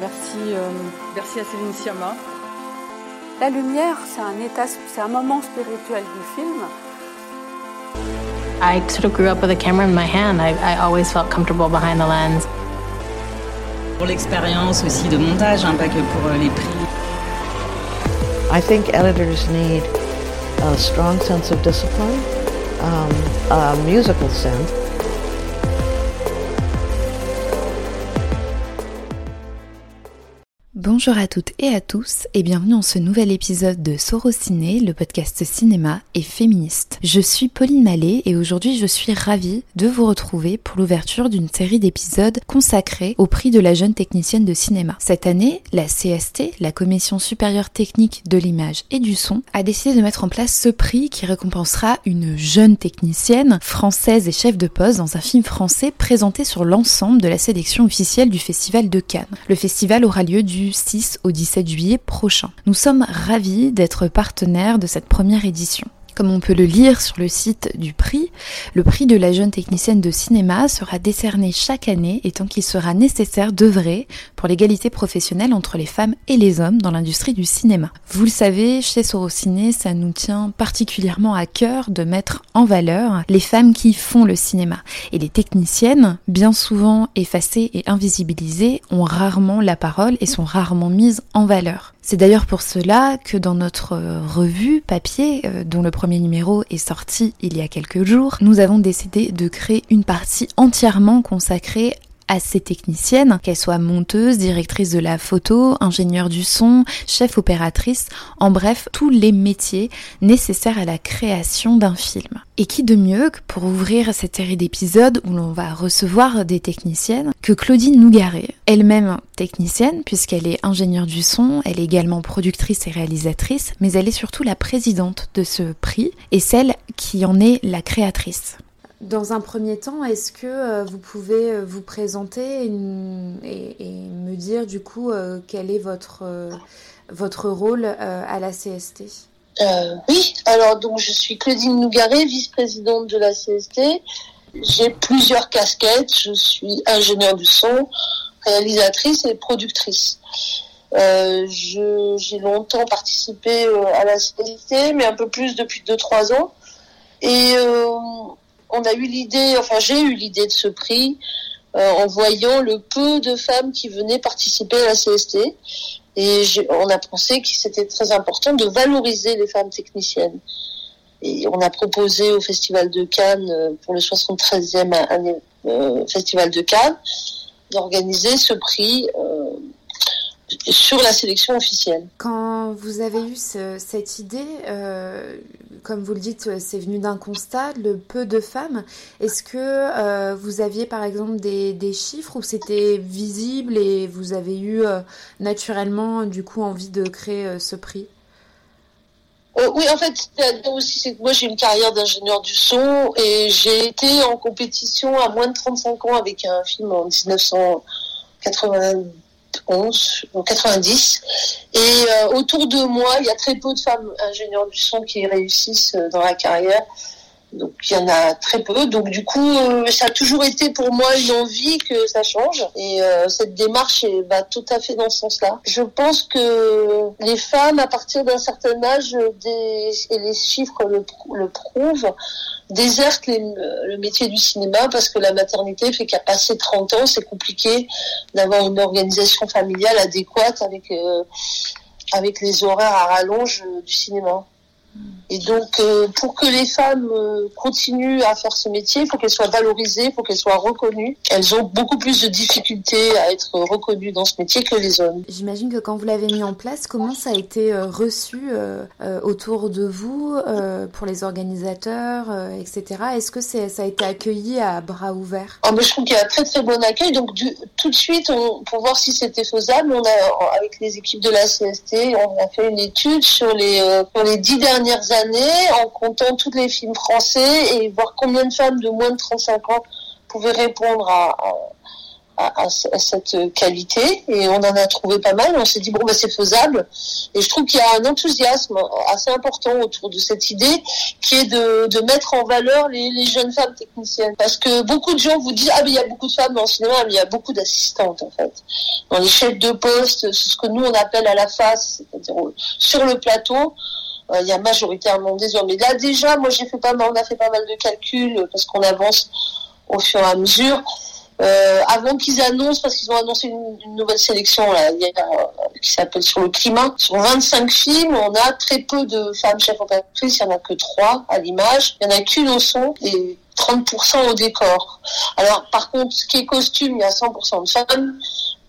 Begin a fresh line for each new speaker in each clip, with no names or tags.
Merci, euh, merci à Céline Sciamma.
La lumière, c'est un état, c'est un moment spirituel du film.
I sort of grew up with a camera in my hand. I, I always felt comfortable behind the lens.
Pour l'expérience aussi de montage, hein, pas que pour euh, les prix.
I think editors need a strong sense of discipline, um, a musical sense.
Bonjour à toutes et à tous et bienvenue dans ce nouvel épisode de Sorociné, le podcast cinéma et féministe. Je suis Pauline Mallet et aujourd'hui je suis ravie de vous retrouver pour l'ouverture d'une série d'épisodes consacrés au prix de la jeune technicienne de cinéma. Cette année, la CST, la Commission supérieure technique de l'image et du son, a décidé de mettre en place ce prix qui récompensera une jeune technicienne française et chef de poste dans un film français présenté sur l'ensemble de la sélection officielle du Festival de Cannes. Le festival aura lieu du 6 au 17 juillet prochain. Nous sommes ravis d'être partenaires de cette première édition. Comme on peut le lire sur le site du prix, le prix de la jeune technicienne de cinéma sera décerné chaque année et tant qu'il sera nécessaire d'œuvrer pour l'égalité professionnelle entre les femmes et les hommes dans l'industrie du cinéma. Vous le savez, chez Sorociné, ça nous tient particulièrement à cœur de mettre en valeur les femmes qui font le cinéma. Et les techniciennes, bien souvent effacées et invisibilisées, ont rarement la parole et sont rarement mises en valeur. C'est d'ailleurs pour cela que dans notre revue papier, euh, dont le premier numéro est sorti il y a quelques jours, nous avons décidé de créer une partie entièrement consacrée à ces techniciennes, qu'elles soient monteuses, directrices de la photo, ingénieures du son, chef opératrice, en bref, tous les métiers nécessaires à la création d'un film. Et qui de mieux que pour ouvrir cette série d'épisodes où l'on va recevoir des techniciennes que Claudine Nougaret, elle-même technicienne puisqu'elle est ingénieure du son, elle est également productrice et réalisatrice, mais elle est surtout la présidente de ce prix et celle qui en est la créatrice. Dans un premier temps, est-ce que euh, vous pouvez euh, vous présenter et, me dire du coup euh, quel est votre, votre rôle à la CST
Oui, alors donc je suis Claudine Nougaret, vice-présidente de la CST. J'ai plusieurs casquettes. Je suis ingénieure du son, réalisatrice et productrice. j'ai longtemps participé à la CST, mais un peu plus depuis 2-3 ans. Et on a eu l'idée, enfin j'ai eu l'idée de ce prix euh, en voyant le peu de femmes qui venaient participer à la CST. Et on a pensé que c'était très important de valoriser les femmes techniciennes. Et on a proposé au Festival de Cannes, euh, pour le 73e année, euh, Festival de Cannes, d'organiser ce prix sur la sélection officielle.
Quand vous avez eu cette idée, euh, comme vous le dites, c'est venu d'un constat, le peu de femmes. Est-ce que euh, vous aviez par exemple des, chiffres où c'était visible et vous avez eu euh, naturellement du coup envie de créer ce prix?
Oui, en fait, aussi, c'est que moi j'ai une carrière d'ingénieur du son et j'ai été en compétition à moins de 35 ans avec un film en 1980 11 ou 90. Et euh, autour de moi, il y a très peu de femmes ingénieurs du son qui réussissent euh, dans la carrière. Donc il y en a très peu. Donc du coup, euh, ça a toujours été pour moi une envie que ça change. Et cette démarche va tout à fait dans ce sens-là. Je pense que les femmes, à partir d'un certain âge, des, et les chiffres le, le prouvent, déserte le métier du cinéma parce que la maternité fait qu'à passer 30 ans, c'est compliqué d'avoir une organisation familiale adéquate avec, euh, avec les horaires à rallonge euh, du cinéma. Et donc, euh, pour que les femmes euh, continuent à faire ce métier, il faut qu'elles soient valorisées, il faut qu'elles soient reconnues. Elles ont beaucoup plus de difficultés à être reconnues dans ce métier que les hommes.
J'imagine que quand vous l'avez mis en place, comment ça a été euh, reçu autour de vous, pour les organisateurs, etc. Est-ce que ça a été accueilli à bras ouverts?
Ah, Je trouve qu'il y a un très très bon accueil. Donc, tout de suite, pour voir si c'était faisable, on a, avec les équipes de la CST, on a fait une étude sur les, sur les dix derniers dernières années en comptant tous les films français et voir combien de femmes de moins de 35 ans pouvaient répondre à, à, cette qualité. Et on en a trouvé pas mal. On s'est dit bon bah c'est faisable. Et je trouve qu'il y a un enthousiasme assez important autour de cette idée qui est de, de mettre en valeur les, les, jeunes femmes techniciennes. Parce que beaucoup de gens vous disent ah mais il y a beaucoup de femmes dans le cinéma mais il y a beaucoup d'assistantes en fait. Dans les chefs de poste ce que nous on appelle à la face c'est-à-dire sur le plateau euh, il y a majoritairement des hommes. Et là déjà, moi j'ai fait pas mal, on a fait pas mal de calculs parce qu'on avance au fur et à mesure. Euh, avant qu'ils annoncent, parce qu'ils ont annoncé une, nouvelle sélection là, hier, euh, qui s'appelle Sur le climat. Sur 25 films, on a très peu de femmes chefs opératrices, il n'y en a que 3 à l'image, il n'y en a qu'une au son et 30% au décor. Alors par contre, ce qui est costume, il y a 100% de femmes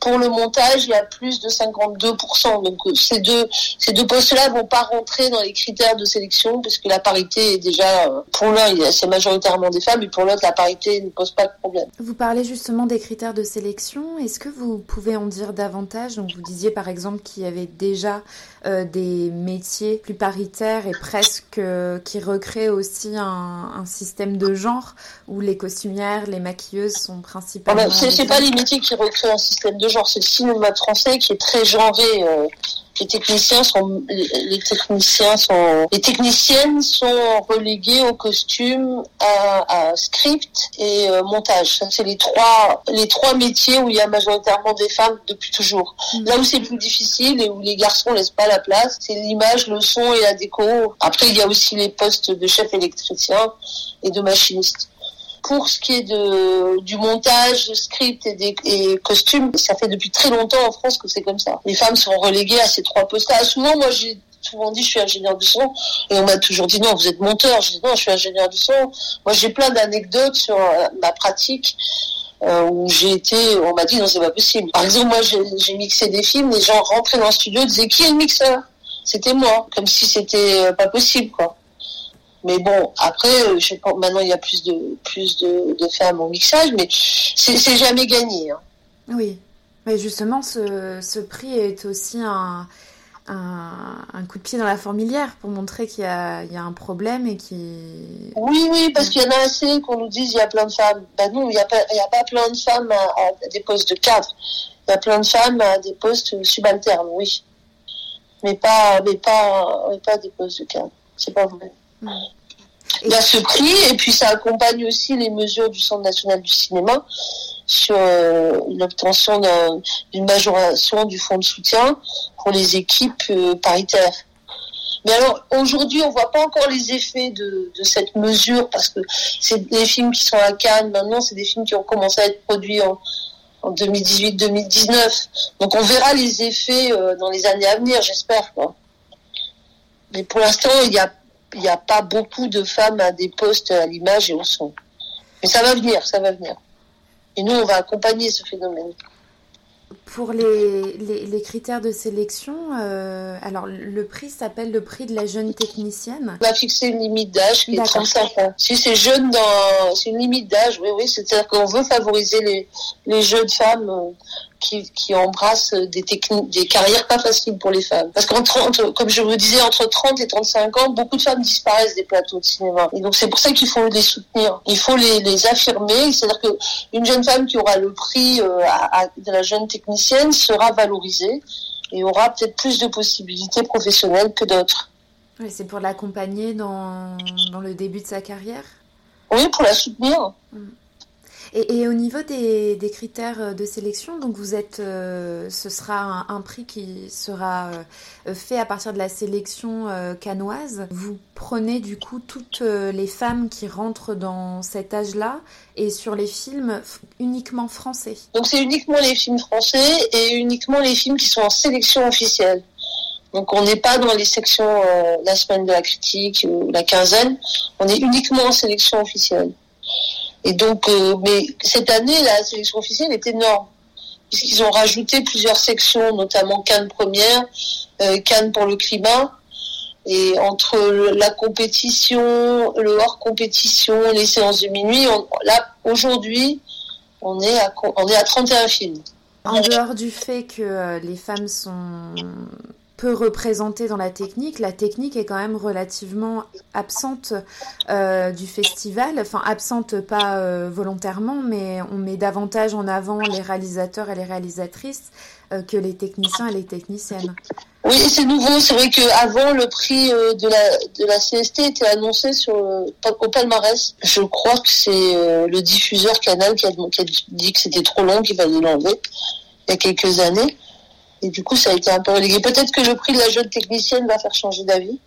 pour le montage, il y a plus de 52%. Donc euh, ces deux, ces deux postes-là vont pas rentrer dans les critères de sélection puisque la parité est déjà, euh, pour l'un, c'est majoritairement des femmes et pour l'autre, la parité ne pose pas de problème.
Vous parlez justement des critères de sélection. Est-ce que vous pouvez en dire davantage? Donc vous disiez par exemple qu'il y avait déjà des métiers plus paritaires et presque qui recréent aussi un, un, système de genre où les costumières, les maquilleuses sont principalement.
Ah ben, c'est pas les métiers qui recréent un système de genre, c'est le cinéma français qui est très genré. Les techniciens sont les techniciens sont les techniciennes sont reléguées au costume à, script et euh, montage. C'est les trois les trois métiers où il y a majoritairement des femmes depuis toujours. Mm. là où c'est plus difficile et où les garçons laissent pas la place c'est l'image le son et la déco. Après il y a aussi les postes de chef électricien et de machiniste pour ce qui est de, du montage, script et des costumes, ça fait depuis très longtemps en France que c'est comme ça. Les femmes sont reléguées à ces trois postes-là. Souvent, moi, j'ai souvent dit je suis ingénieur du son. Et on m'a toujours dit non vous êtes monteur. Je dis non je suis ingénieur du son. Moi j'ai plein d'anecdotes sur euh, ma pratique euh, où j'ai été on m'a dit non c'est pas possible. Par exemple moi j'ai mixé des films. Les gens rentraient dans le studio disaient qui est le mixeur? C'était moi. Comme si c'était euh, pas possible quoi mais bon, après, euh, je pense, maintenant il y a plus de plus de, femmes au mixage, mais c'est jamais gagné. Hein.
Oui, mais justement, ce, ce prix est aussi un, un, coup de pied dans la fourmilière pour montrer qu'il y, y, a un problème et qui.
Oui, oui, parce qu'il y en a assez qu'on nous dise il y a plein de femmes. Ben non, il n'y a, pas, a pas plein de femmes à, des postes de cadre. Il y a plein de femmes à des postes subalternes, oui. Mais pas, mais pas, mais pas des postes de cadre. C'est pas vrai. Il y a ce prix et puis ça accompagne aussi les mesures du Centre national du cinéma sur euh, l'obtention d'une majoration du fonds de soutien pour les équipes euh, paritaires. Mais alors aujourd'hui, on voit pas encore les effets de, cette mesure parce que c'est des films qui sont à Cannes. Maintenant, c'est des films qui ont commencé à être produits en, 2018-2019. Donc on verra les effets euh, dans les années à venir, j'espère. Mais pour l'instant, il y a il n'y a pas beaucoup de femmes à des postes à l'image et au son. Mais ça va venir, ça va venir. Et nous, on va accompagner ce phénomène.
Pour les, les, critères de sélection, euh, alors le prix s'appelle le prix de la jeune technicienne.
On va fixer une limite d'âge qui est 35 ans. Si c'est jeune, dans, c'est une limite d'âge, oui, oui, c'est-à-dire qu'on veut favoriser les, les jeunes femmes euh, qui, qui embrassent des techniques, des carrières pas faciles pour les femmes. Parce qu'en 30, comme je vous disais, entre 30 et 35 ans, beaucoup de femmes disparaissent des plateaux de cinéma. Et donc c'est pour ça qu'il faut les soutenir. Il faut les, les affirmer. C'est-à-dire qu'une jeune femme qui aura le prix euh, de la jeune technicienne sera valorisée et aura peut-être plus de possibilités professionnelles que d'autres.
Oui, c'est pour l'accompagner dans, dans le début de sa carrière?
Oui, pour la soutenir. Mm.
Et, au niveau des, critères de sélection, donc vous êtes, euh, ce sera un, prix qui sera euh, fait à partir de la sélection euh, canoise. Vous prenez du coup toutes les femmes qui rentrent dans cet âge-là et sur les films uniquement français.
Donc c'est uniquement les films français et uniquement les films qui sont en sélection officielle. Donc on n'est pas dans les sections la semaine de la critique ou la quinzaine, on est uniquement en sélection officielle. Et donc, euh, mais cette année, la sélection officielle est énorme, puisqu'ils ont rajouté plusieurs sections, notamment Cannes première, euh, Cannes pour le climat. Et entre la compétition, le hors compétition, les séances de minuit, là, aujourd'hui, on est à, on est à 31 films.
En dehors du fait que euh, les femmes sont peu représenté dans la technique. La technique est quand même relativement absente euh, du festival, enfin absente pas euh, volontairement, mais on met davantage en avant les réalisateurs et les réalisatrices euh, que les techniciens et les techniciennes.
Oui, c'est nouveau. C'est vrai qu'avant, le prix de la, de la CST était annoncé sur, au palmarès. Je crois que c'est le diffuseur Canal qui a, qui a dit que c'était trop long, qu'il fallait l'enlever il y a quelques années. Et du coup, ça a été un peu relégué. Peut-être que le prix de la jeune technicienne va faire changer d'avis.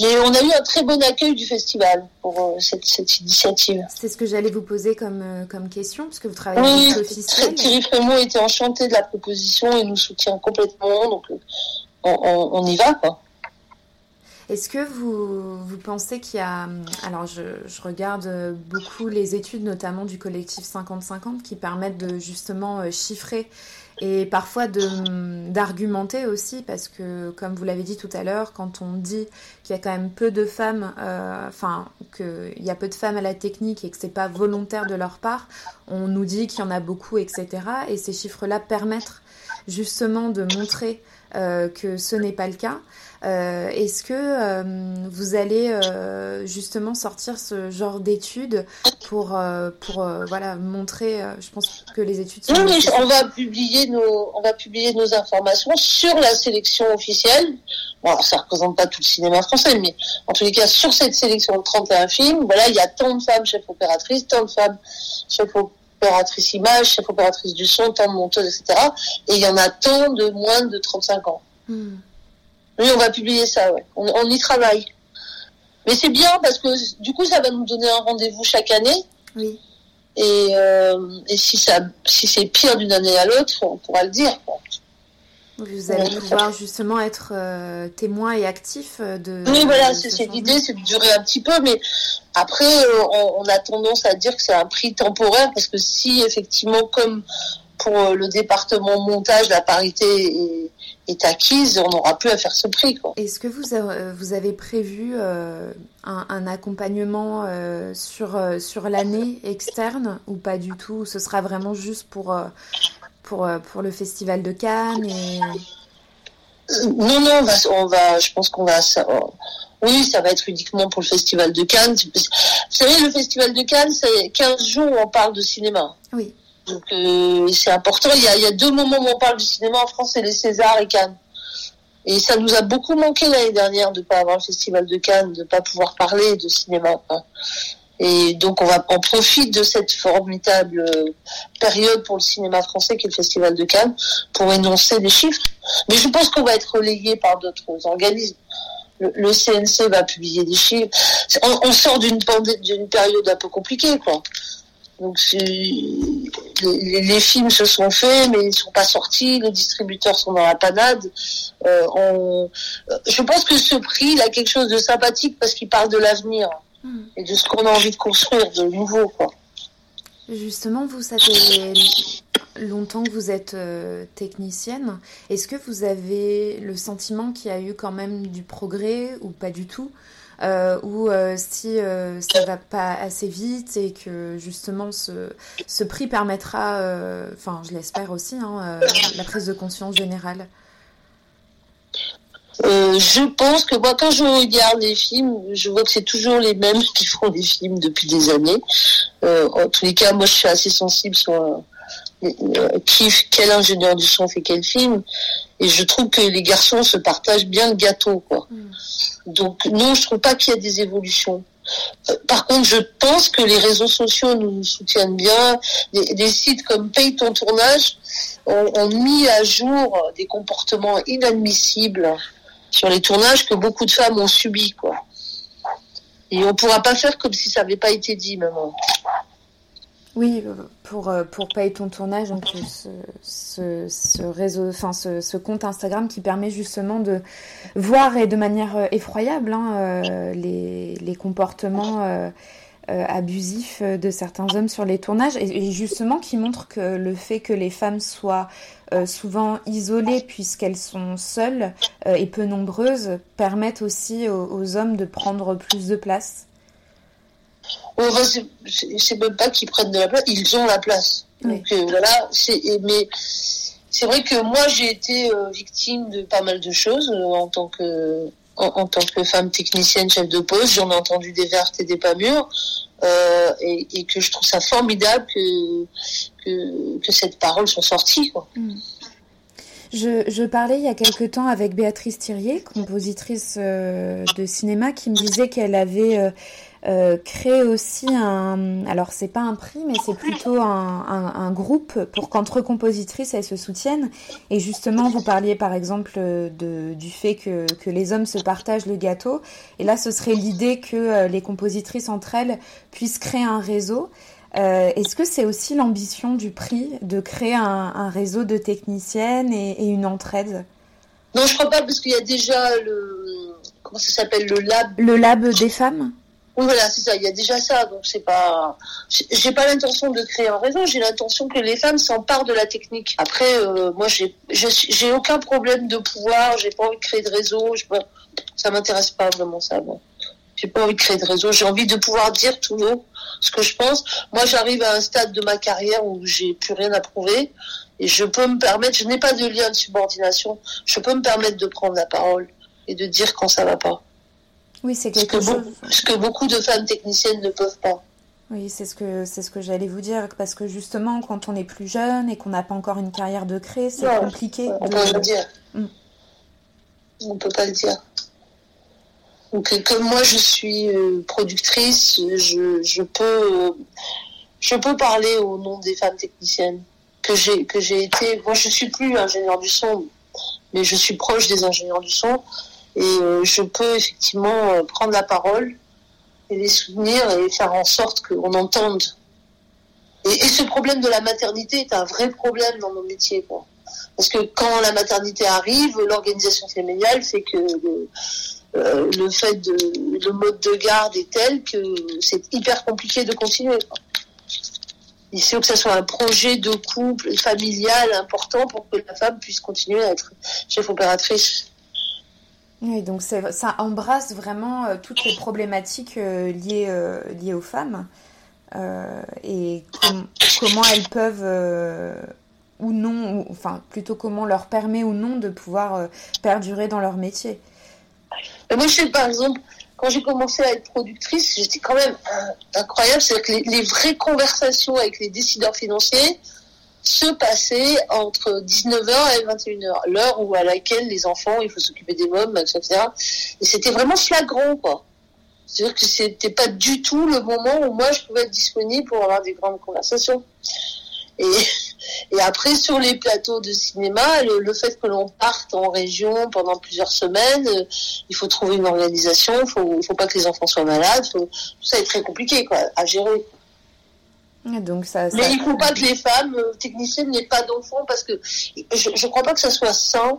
Mais on a eu un très bon accueil du festival pour euh, cette, cette, initiative.
C'est ce que j'allais vous poser comme, euh, comme question, parce que vous travaillez avec l'officiel.
Thierry Frémaux était enchanté de la proposition et nous soutient complètement, donc euh, on, on, y va. quoi.
Est-ce que vous, vous pensez qu'il y a... Alors, je, je, regarde beaucoup les études, notamment du collectif 50-50, qui permettent de justement chiffrer et parfois d'argumenter aussi parce que comme vous l'avez dit tout à l'heure quand on dit qu'il y a quand même peu de femmes euh, enfin qu'il y a peu de femmes à la technique et que c'est pas volontaire de leur part on nous dit qu'il y en a beaucoup etc et ces chiffres là permettent justement de montrer euh, que ce n'est pas le cas euh, est-ce que euh, vous allez euh, justement sortir ce genre d'études pour, pour voilà, montrer, je pense que les études sont...
Oui, on va, publier nos, on va publier nos informations sur la sélection officielle. Bon, alors ça représente pas tout le cinéma français, mais en tous les cas, sur cette sélection de 31 films, voilà, il y a tant de femmes chefs opératrices, tant de femmes chefs opératrices images, chefs opératrices du son, tant de monteuses, etc. Et il y en a tant de moins de 35 ans. Hmm. Oui, on va publier ça, ouais. On, y travaille. Mais c'est bien parce que du coup, ça va nous donner un rendez-vous chaque année.
Oui.
Et, euh, et si ça, si c'est pire d'une année à l'autre, on pourra le dire.
Vous allez pouvoir justement être euh, témoin et actif de.
Oui, voilà, c'est l'idée, c'est de durer un petit peu, mais après, euh, on, on, a tendance à dire que c'est un prix temporaire parce que si effectivement, comme pour euh, le département montage, la parité est, acquise, on n'aura plus à faire ce prix.
Est-ce que vous, avez, vous avez prévu euh, un, accompagnement euh, sur, sur l'année externe ou pas du tout? Ce sera vraiment juste pour, pour, pour le Festival de Cannes et...
Non, non, on va, je pense qu'on va... oui, ça va être uniquement pour le Festival de Cannes. Vous savez, le Festival de Cannes, c'est 15 jours où on parle de cinéma.
Oui.
Donc euh, c'est important. Il y, a, il y, a, deux moments où on parle du cinéma en France, c'est les Césars et Cannes. Et ça nous a beaucoup manqué l'année dernière de pas avoir le festival de Cannes, de pas pouvoir parler de cinéma. Et donc on va on profite de cette formidable euh, période pour le cinéma français qui est le festival de Cannes pour énoncer des chiffres. Mais je pense qu'on va être relayé par d'autres organismes. Le, le, CNC va publier des chiffres. On, on sort d'une période un peu compliquée, quoi. Donc les, les, films se sont faits, mais ils ne sont pas sortis. Les distributeurs sont dans la panade. Euh, on... Je pense que ce prix, il a quelque chose de sympathique parce qu'il parle de l'avenir hmm. et de ce qu'on a envie de construire de nouveau. Quoi.
Justement, vous, fait longtemps que vous êtes euh, technicienne. Est-ce que vous avez le sentiment qu'il y a eu quand même du progrès ou pas du tout? Euh, ou euh, si euh, ça va pas assez vite et que justement ce, ce prix permettra, enfin je l'espère aussi, hein, la prise de conscience générale
je pense que moi, quand je regarde les films, je vois que c'est toujours les mêmes qui font des films depuis des années. en tous les cas, moi, je suis assez sensible sur qui, quel ingénieur du son fait quel film. Et je trouve que les garçons se partagent bien le gâteau, quoi. Mm. Donc non, je trouve pas qu'il y a des évolutions. Euh, par contre, je pense que les réseaux sociaux nous soutiennent bien. Des, sites comme Paye ton tournage ont, mis à jour des comportements inadmissibles sur les tournages que beaucoup de femmes ont subis, quoi. Et on pourra pas faire comme si ça n'avait pas été dit, maman.
Oui, pour, euh, pour payer ton tournage, donc ce, ce, ce réseau, enfin ce, compte Instagram qui permet justement de voir et de manière euh, effroyable hein, euh, les, les, comportements euh, abusifs de certains hommes sur les tournages et, justement qui montre que le fait que les femmes soient souvent isolées puisqu'elles sont seules et peu nombreuses permettent aussi aux, aux hommes de prendre plus de place
c'est même pas qu'ils prennent de la place, ils ont la place. Donc euh, voilà, mais c'est vrai que moi j'ai été victime de pas mal de choses en tant que en, tant que femme technicienne chef de poste, j'en ai entendu des vertes et des pas mûres, euh, et, et, que je trouve ça formidable que, que, que cette parole soit sortie. Quoi. Mm.
Je, je, parlais il y a quelque temps avec Béatrice Thirier, compositrice euh, de cinéma, qui me disait qu'elle avait euh, euh, créé aussi un. Alors, c'est pas un prix, mais c'est plutôt un, un, un, groupe pour qu'entre compositrices elles se soutiennent. Et justement, vous parliez par exemple de, du fait que, que les hommes se partagent le gâteau. Et là, ce serait l'idée que euh, les compositrices entre elles puissent créer un réseau. Euh, Est-ce que c'est aussi l'ambition du prix de créer un, un réseau de techniciennes et, et, une entraide?
Non, je crois pas parce qu'il y a déjà le comment ça s'appelle le lab?
Le lab des femmes?
Oui, voilà, c'est ça. Il y a déjà ça, donc c'est pas. J'ai pas l'intention de créer un réseau. J'ai l'intention que les femmes s'emparent de la technique. Après, euh, moi, j'ai j'ai aucun problème de pouvoir. J'ai pas envie de créer de réseau. Je, ça m'intéresse pas vraiment ça. Bon. J'ai pas envie de créer de réseau. J'ai envie de pouvoir dire tout haut ce que je pense. Moi, j'arrive à un stade de ma carrière où j'ai plus rien à prouver et je peux me permettre. Je n'ai pas de lien de subordination. Je peux me permettre de prendre la parole et de dire quand ça va pas.
Oui, c'est quelque
ce
chose.
ce que beaucoup de femmes techniciennes ne peuvent pas.
Oui, c'est ce que c'est ce que j'allais vous dire parce que justement, quand on est plus jeune et qu'on n'a pas encore une carrière de créer, c'est compliqué.
On de... peut le dire. Mm. On peut pas le dire. Donc, comme moi, je suis euh, productrice, je, je peux je peux parler au nom des femmes techniciennes que j'ai que j'ai été. Moi, je suis plus ingénieur du son, mais je suis proche des ingénieurs du son et euh, je peux effectivement euh, prendre la parole et les soutenir et faire en sorte qu'on entende. Et, ce problème de la maternité est un vrai problème dans nos métiers. Quoi. Parce que quand la maternité arrive, l'organisation familiale fait que le, euh, le fait de le mode de garde est tel que c'est hyper compliqué de continuer. Il faut que ce soit un projet de couple familial important pour que la femme puisse continuer à être chef opératrice.
Oui, donc ça embrasse vraiment euh, toutes les problématiques euh, liées, euh, liées aux femmes et com comment elles peuvent ou non, enfin plutôt comment leur permet ou non de pouvoir perdurer dans leur métier.
Moi, je sais par exemple, quand j'ai commencé à être productrice, j'étais quand même incroyable, c'est que les vraies conversations avec les décideurs financiers, se passer entre 19h et 21h, l'heure où à laquelle les enfants, il faut s'occuper des mômes, etc. Et c'était vraiment flagrant, quoi. C'est-à-dire que c'était pas du tout le moment où moi je pouvais être disponible pour avoir des grandes conversations. Et, après, sur les plateaux de cinéma, le, fait que l'on parte en région pendant plusieurs semaines, euh, il faut trouver une organisation, il faut, faut pas que les enfants soient malades, tout ça est très compliqué quoi, à gérer.
Donc ça, ça...
Mais il ne faut pas que les femmes euh, techniciennes n'aient pas d'enfants parce que je ne crois pas que ça soit sain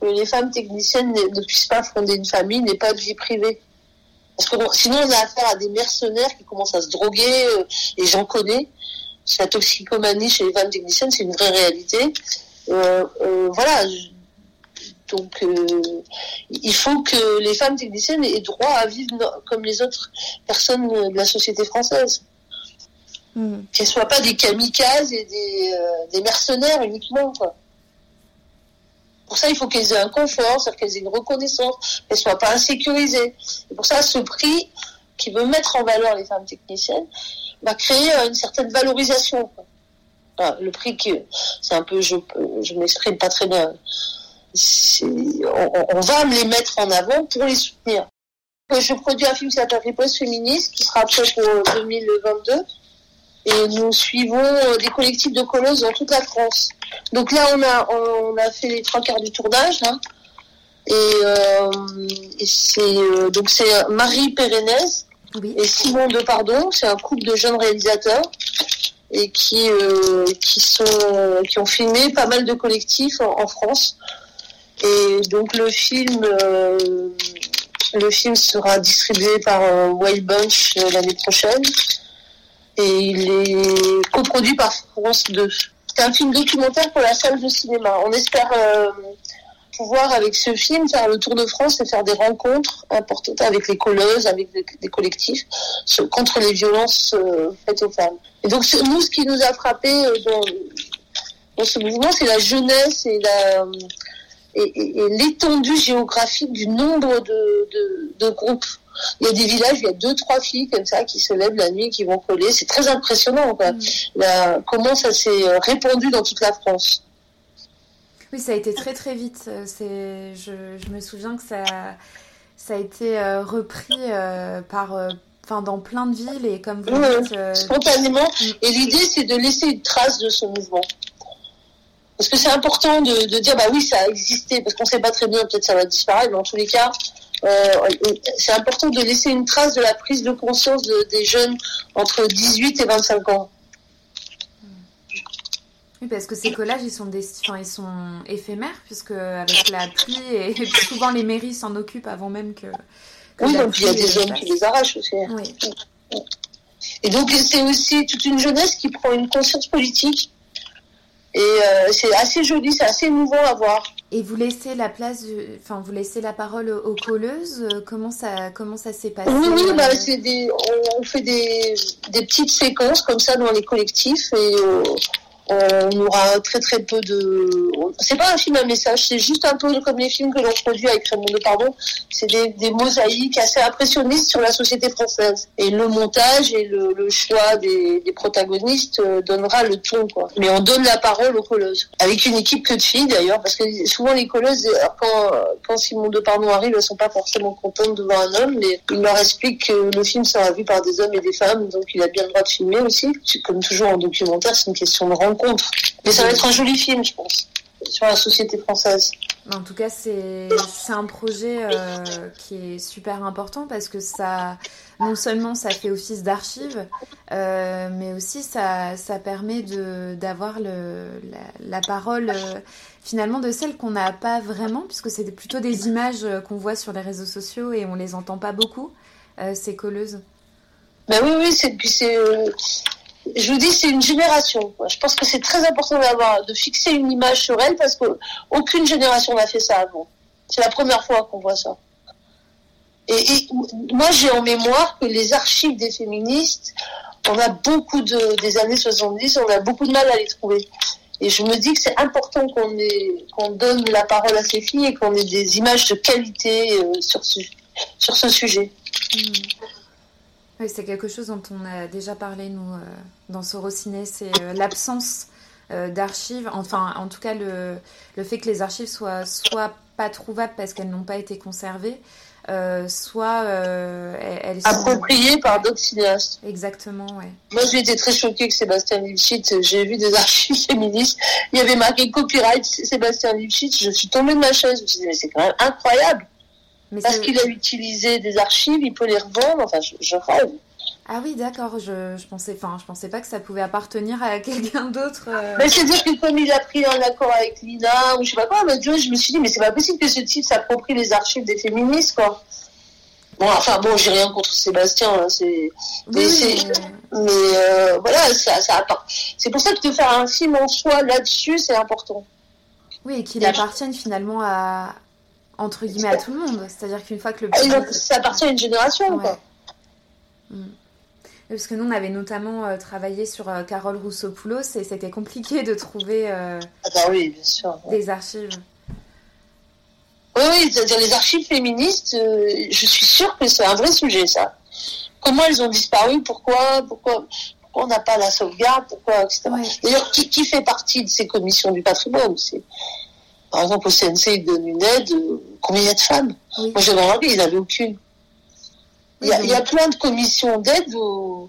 que les femmes techniciennes ne, puissent pas fonder une famille, n'aient pas de vie privée. Parce que sinon on a affaire à des mercenaires qui commencent à se droguer, euh, et j'en connais. La toxicomanie chez les femmes techniciennes, c'est une vraie réalité. Euh, euh, voilà. Donc, euh, il faut que les femmes techniciennes aient droit à vivre comme les autres personnes de la société française. Mmh. Qu'elles soient pas des kamikazes et des, euh, mercenaires uniquement. Pour ça, il faut qu'elles aient un confort, c'est-à-dire qu'elles aient une reconnaissance, qu'elles soient pas insécurisées. Et pour ça, ce prix qui veut mettre en valeur les femmes techniciennes va créer une certaine valorisation. Le prix qui, c'est un peu, je, je m'exprime pas très bien. On, on, va les mettre en avant pour les soutenir. Je produis un film qui s'appelle Riposte féministe, qui sera prêt pour 2022 et nous suivons des collectifs de colosses dans toute la France. Donc là, on a, on a fait les trois quarts du tournage. Hein, et, euh, et c'est euh, donc c'est Marie Pérenez oui. et Simon Depardon. C'est un couple de jeunes réalisateurs et qui euh, qui sont qui ont filmé pas mal de collectifs en, en France. Et donc le film euh, le film sera distribué par euh, Wild Bunch l'année prochaine il est coproduit par France 2. C'est un film documentaire pour la salle de cinéma. On espère euh, pouvoir, avec ce film, faire le tour de France et faire des rencontres importantes avec les colleuses, avec des, collectifs contre les violences euh, faites aux femmes. Et donc, nous, ce qui nous a frappé euh, dans ce mouvement, c'est la jeunesse et la et, et- et l'étendue géographique du nombre de, de, de groupes. Il y a des villages, il y a deux, trois filles comme ça qui se lèvent la nuit, qui vont coller. C'est très impressionnant, quoi. La- comment ça s'est euh, répandu dans toute la France.
Oui, ça a été très très vite. Euh, C'est, je, je me souviens que ça, ça a été euh, repris euh, par, euh, enfin, dans plein de villes et comme vous
Ouais.
dites,
spontanément. Et l'idée, c'est de laisser une trace de ce mouvement. Parce que c'est important de, de dire, bah oui, ça a existé, parce qu'on sait pas très bien, peut-être ça va disparaître, mais en tous les cas, euh, c'est important de laisser une trace de la prise de conscience de- des jeunes entre 18 et 25 ans.
oui, parce que ces collages, ils sont des, enfin, ils sont éphémères puisque avec la pluie et, et souvent les mairies s'en occupent avant même que. que
Oui, donc il y a des
euh,
hommes qui les arrachent aussi.
Oui.
Et donc c'est aussi toute une jeunesse qui prend une conscience politique. Et euh, c'est assez joli, c'est assez émouvant à voir.
Et vous laissez la place, du- enfin, vous laissez la parole aux colleuses. euh, Comment ça, comment ça s'est passé?
Oui, oui, bah, c'est des, on, on fait des, des petites séquences comme ça dans les collectifs et euh, on aura très très peu de. C'est pas un film à message, c'est juste un peu comme les films que l'on produit avec Raymond Pardon. C'est des, des mosaïques assez impressionnistes sur la société française. Et le montage et le, le choix des, des protagonistes euh, donnera le ton, quoi. Mais on donne la parole aux colleuses. Avec une équipe que de filles d'ailleurs, parce que souvent les colleuses, quand, quand Simon Pardon arrive, elles sont pas forcément contentes de voir un homme, mais il leur explique que le film sera vu par des hommes et des femmes, donc il a bien le droit de filmer aussi. Comme toujours en documentaire, c'est une question de rencontre. Mais ça va être un joli film, je pense, sur la société française.
En tout cas, c'est un projet euh, qui est super important parce que ça, non seulement ça fait office d'archive, euh, mais aussi ça, ça permet d'avoir la, la parole euh, finalement de celle qu'on n'a pas vraiment, puisque c'est plutôt des images qu'on voit sur les réseaux sociaux et on les entend pas beaucoup. ces colleuses.
Ben oui, oui, c'est je vous dis, c'est une génération. Je pense que c'est très important d'avoir, de fixer une image sur elle parce que aucune génération n'a fait ça avant. C'est la première fois qu'on voit ça. Et, moi, j'ai en mémoire que les archives des féministes, on a beaucoup de, des années 70, on a beaucoup de mal à les trouver. Et je me dis que c'est important qu'on qu'on donne la parole à ces filles et qu'on ait des images de qualité euh, sur ce, sur ce sujet.
Oui, c'est quelque chose dont on a déjà parlé, nous, euh, dans Sorociné, c'est euh, l'absence euh, d'archives, enfin, en tout cas, le, le fait que les archives soient soit pas trouvables parce qu'elles n'ont pas été conservées, euh, soit euh, elles elles sont...
Appropriées par d'autres cinéastes.
Exactement, ouais.
Moi, j'ai été très choquée que Sébastien Lipschitz, j'ai vu des archives féministes, il y avait marqué copyright Sébastien Lipschitz, je suis tombée de ma chaise, je me suis dit, mais c'est quand même incroyable.
Mais
Parce qu'il a utilisé des archives, il peut les revendre, enfin, je, je rêve.
Ah oui, d'accord, je, je pensais, enfin, je pensais pas que ça pouvait appartenir à quelqu'un d'autre. euh.
Mais c'est-à-dire que comme il a pris un accord avec Lina, ou je sais pas quoi, mais je me suis dit, mais c'est pas possible que ce type s'approprie les archives des féministes, quoi. Bon, enfin, bon, j'ai rien contre Sébastien, hein, c'est,
Oui,
mais
oui,
euh, voilà, ça, ça C'est pour ça que de faire un film en soi là-dessus, c'est important.
oui, et qu'il appartienne finalement à, entre guillemets, à tout le monde. C'est-à-dire qu'une fois que le
Ah,
public...
Ça appartient à une génération,
Ouais.
quoi.
Mm. Parce que nous, on avait notamment euh, travaillé sur euh, Carole Rousseau-Poulos et c'était compliqué de trouver euh,
Ah bah oui, bien sûr.
des archives.
Oui, oui, c'est-à-dire les archives féministes, euh, je suis sûre que c'est un vrai sujet, ça. Comment elles ont disparu, pourquoi, pourquoi, pourquoi on n'a pas la sauvegarde, pourquoi, etc.
Ouais.
D'ailleurs, qui, qui fait partie de ces commissions du patrimoine Par exemple, au CNC, ils donnent une aide, euh, combien il y a de femmes
Oui.
Moi, j'avais envie, ils n'avaient aucune. Il y, a,
Oui,
il y a plein de commissions d'aide où...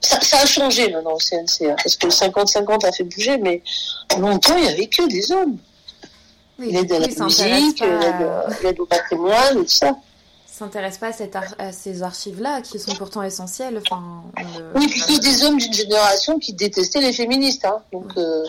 Ça, ça a changé maintenant au CNC, hein, parce que le 50-50 a fait bouger, mais longtemps, il n'y avait que des hommes.
Oui,
L'aide à la musique, l'aide à- au patrimoine, et tout ça.
s'intéresse pas à, cette ar- à ces archives-là qui sont pourtant essentielles. Enfin, le-
Oui, puis que des hommes d'une génération qui détestaient les féministes. Hein. Donc, euh,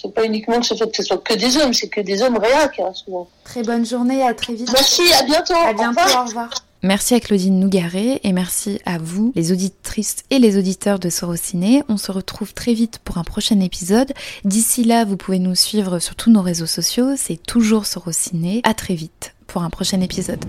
c'est pas uniquement que ce fait que ce soit que des hommes, c'est que des hommes réacs, hein, souvent.
Très bonne journée, à très vite.
Merci, à bientôt.
À
Au
bientôt,
revoir.
au revoir.
Merci à Claudine Nougaret et merci à vous, les auditrices et les auditeurs de Sorociné. On se retrouve très vite pour un prochain épisode. D'ici là, vous pouvez nous suivre sur tous nos réseaux sociaux. C'est toujours Sorociné. À très vite pour un prochain épisode.